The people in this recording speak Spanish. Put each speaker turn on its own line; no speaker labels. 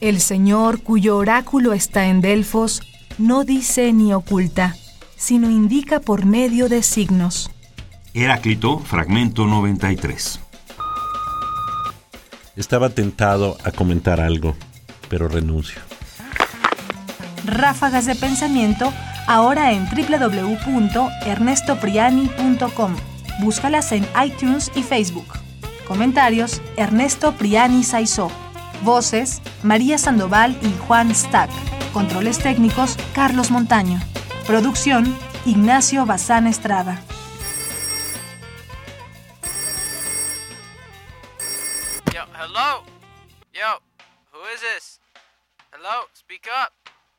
El Señor, cuyo oráculo está en Delfos, no dice ni oculta, sino indica por medio de signos.
Heráclito, fragmento 93.
Estaba tentado a comentar algo, pero renuncio.
Ráfagas de pensamiento ahora en www.ernestopriani.com. Búscalas en iTunes y Facebook. Comentarios: Ernesto Priani Saizó. Voces: María Sandoval y Juan Stack. Controles técnicos: Carlos Montaño. Producción: Ignacio Bazán Estrada.
Hello? Speak up.